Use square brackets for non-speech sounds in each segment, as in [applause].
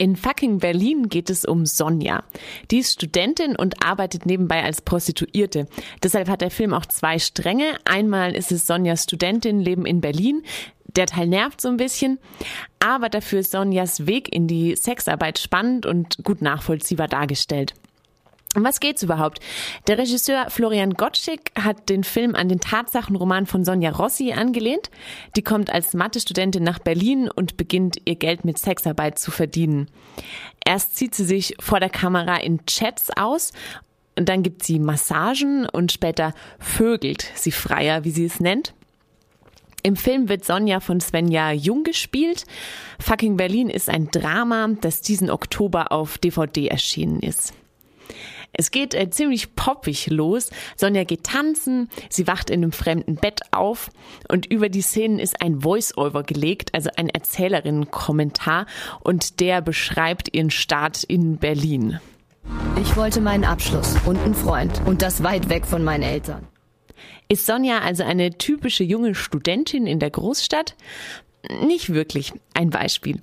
In fucking Berlin geht es um Sonja. Die ist Studentin und arbeitet nebenbei als Prostituierte. Deshalb hat der Film auch zwei Stränge. Einmal ist es Sonjas Studentin, Leben in Berlin. Der Teil nervt so ein bisschen, aber dafür ist Sonjas Weg in die Sexarbeit spannend und gut nachvollziehbar dargestellt. Um was geht's überhaupt? Der Regisseur Florian Gottschig hat den Film an den Tatsachenroman von Sonja Rossi angelehnt. Die kommt als Mathe-Studentin nach Berlin und beginnt ihr Geld mit Sexarbeit zu verdienen. Erst zieht sie sich vor der Kamera in Chats aus und dann gibt sie Massagen und später vögelt sie freier, wie sie es nennt. Im Film wird Sonja von Svenja Jung gespielt. Fucking Berlin ist ein Drama, das diesen Oktober auf DVD erschienen ist. Es geht äh, ziemlich poppig los. Sonja geht tanzen, sie wacht in einem fremden Bett auf und über die Szenen ist ein Voice-Over gelegt, also ein Erzählerinnenkommentar und der beschreibt ihren Start in Berlin. Ich wollte meinen Abschluss und einen Freund und das weit weg von meinen Eltern. Ist Sonja also eine typische junge Studentin in der Großstadt? Nicht wirklich. Ein Beispiel.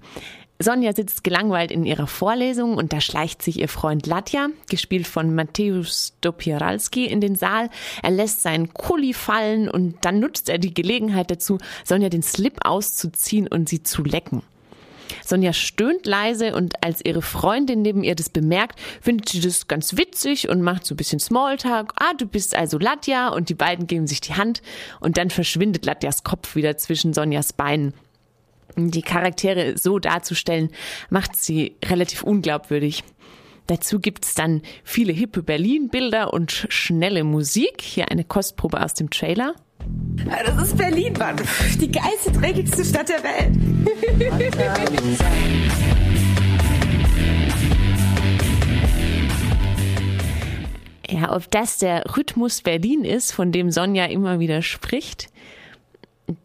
Sonja sitzt gelangweilt in ihrer Vorlesung und da schleicht sich ihr Freund Latja, gespielt von Mateusz Dopieralski, in den Saal. Er lässt seinen Kuli fallen und dann nutzt er die Gelegenheit dazu, Sonja den Slip auszuziehen und sie zu lecken. Sonja stöhnt leise und als ihre Freundin neben ihr das bemerkt, findet sie das ganz witzig und macht so ein bisschen Smalltalk. Ah, du bist also Latja und die beiden geben sich die Hand und dann verschwindet Latjas Kopf wieder zwischen Sonjas Beinen die Charaktere so darzustellen, macht sie relativ unglaubwürdig. Dazu gibt's dann viele hippe Berlin-Bilder und schnelle Musik. Hier eine Kostprobe aus dem Trailer. Das ist Berlin, Mann. Die geilste, dreckigste Stadt der Welt. [laughs] ja, ob das der Rhythmus Berlin ist, von dem Sonja immer wieder spricht.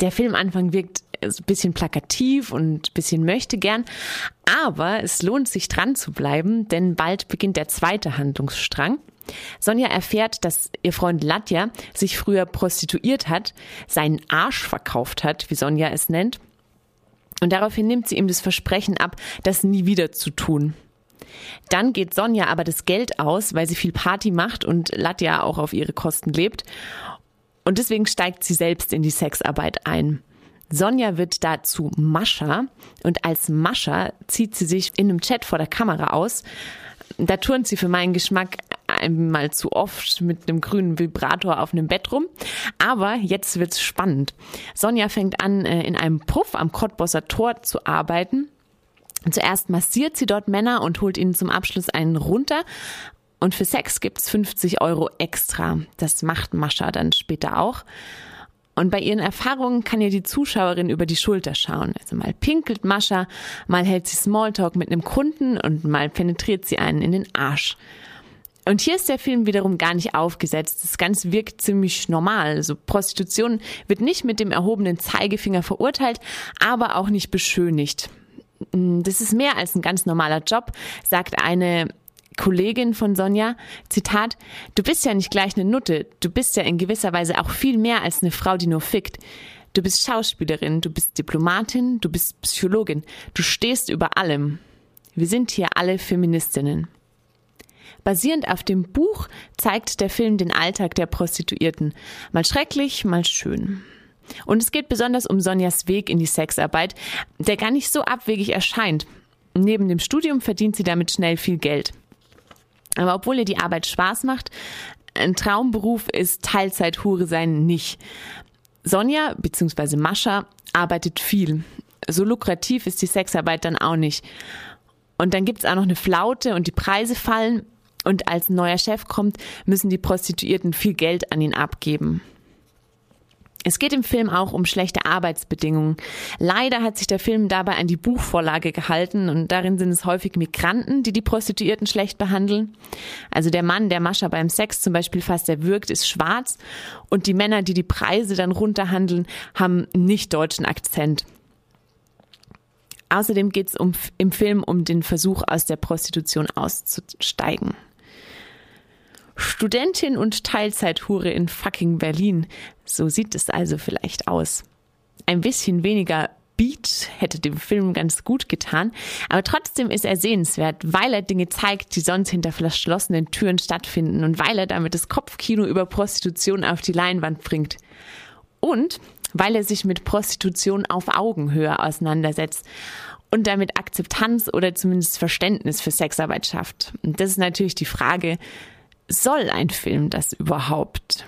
Der Filmanfang wirkt ein bisschen plakativ und ein bisschen möchte gern. Aber es lohnt sich dran zu bleiben, denn bald beginnt der zweite Handlungsstrang. Sonja erfährt, dass ihr Freund Latja sich früher prostituiert hat, seinen Arsch verkauft hat, wie Sonja es nennt. Und daraufhin nimmt sie ihm das Versprechen ab, das nie wieder zu tun. Dann geht Sonja aber das Geld aus, weil sie viel Party macht und Latja auch auf ihre Kosten lebt. Und deswegen steigt sie selbst in die Sexarbeit ein. Sonja wird dazu Mascha und als Mascha zieht sie sich in einem Chat vor der Kamera aus. Da turnt sie für meinen Geschmack einmal zu oft mit einem grünen Vibrator auf einem Bett rum. Aber jetzt wird's spannend. Sonja fängt an, äh, in einem Puff am Cottbosser Tor zu arbeiten. Zuerst massiert sie dort Männer und holt ihnen zum Abschluss einen runter. Und für Sex gibt's 50 Euro extra. Das macht Mascha dann später auch. Und bei ihren Erfahrungen kann ihr die Zuschauerin über die Schulter schauen. Also mal pinkelt Mascha, mal hält sie Smalltalk mit einem Kunden und mal penetriert sie einen in den Arsch. Und hier ist der Film wiederum gar nicht aufgesetzt. Das Ganze wirkt ziemlich normal. Also Prostitution wird nicht mit dem erhobenen Zeigefinger verurteilt, aber auch nicht beschönigt. Das ist mehr als ein ganz normaler Job, sagt eine Kollegin von Sonja, Zitat, du bist ja nicht gleich eine Nutte, du bist ja in gewisser Weise auch viel mehr als eine Frau, die nur fickt. Du bist Schauspielerin, du bist Diplomatin, du bist Psychologin, du stehst über allem. Wir sind hier alle Feministinnen. Basierend auf dem Buch zeigt der Film den Alltag der Prostituierten. Mal schrecklich, mal schön. Und es geht besonders um Sonjas Weg in die Sexarbeit, der gar nicht so abwegig erscheint. Neben dem Studium verdient sie damit schnell viel Geld. Aber obwohl ihr die Arbeit Spaß macht, ein Traumberuf ist Teilzeithure sein nicht. Sonja bzw. Mascha arbeitet viel. So lukrativ ist die Sexarbeit dann auch nicht. Und dann gibt's auch noch eine Flaute und die Preise fallen. Und als ein neuer Chef kommt, müssen die Prostituierten viel Geld an ihn abgeben. Es geht im Film auch um schlechte Arbeitsbedingungen. Leider hat sich der Film dabei an die Buchvorlage gehalten und darin sind es häufig Migranten, die die Prostituierten schlecht behandeln. Also der Mann, der Mascha beim Sex zum Beispiel fast erwürgt, ist schwarz und die Männer, die die Preise dann runterhandeln, haben nicht deutschen Akzent. Außerdem geht es um, im Film um den Versuch, aus der Prostitution auszusteigen. Studentin und Teilzeithure in fucking Berlin. So sieht es also vielleicht aus. Ein bisschen weniger Beat hätte dem Film ganz gut getan. Aber trotzdem ist er sehenswert, weil er Dinge zeigt, die sonst hinter verschlossenen Türen stattfinden und weil er damit das Kopfkino über Prostitution auf die Leinwand bringt. Und weil er sich mit Prostitution auf Augenhöhe auseinandersetzt und damit Akzeptanz oder zumindest Verständnis für Sexarbeit schafft. Und das ist natürlich die Frage, soll ein Film das überhaupt?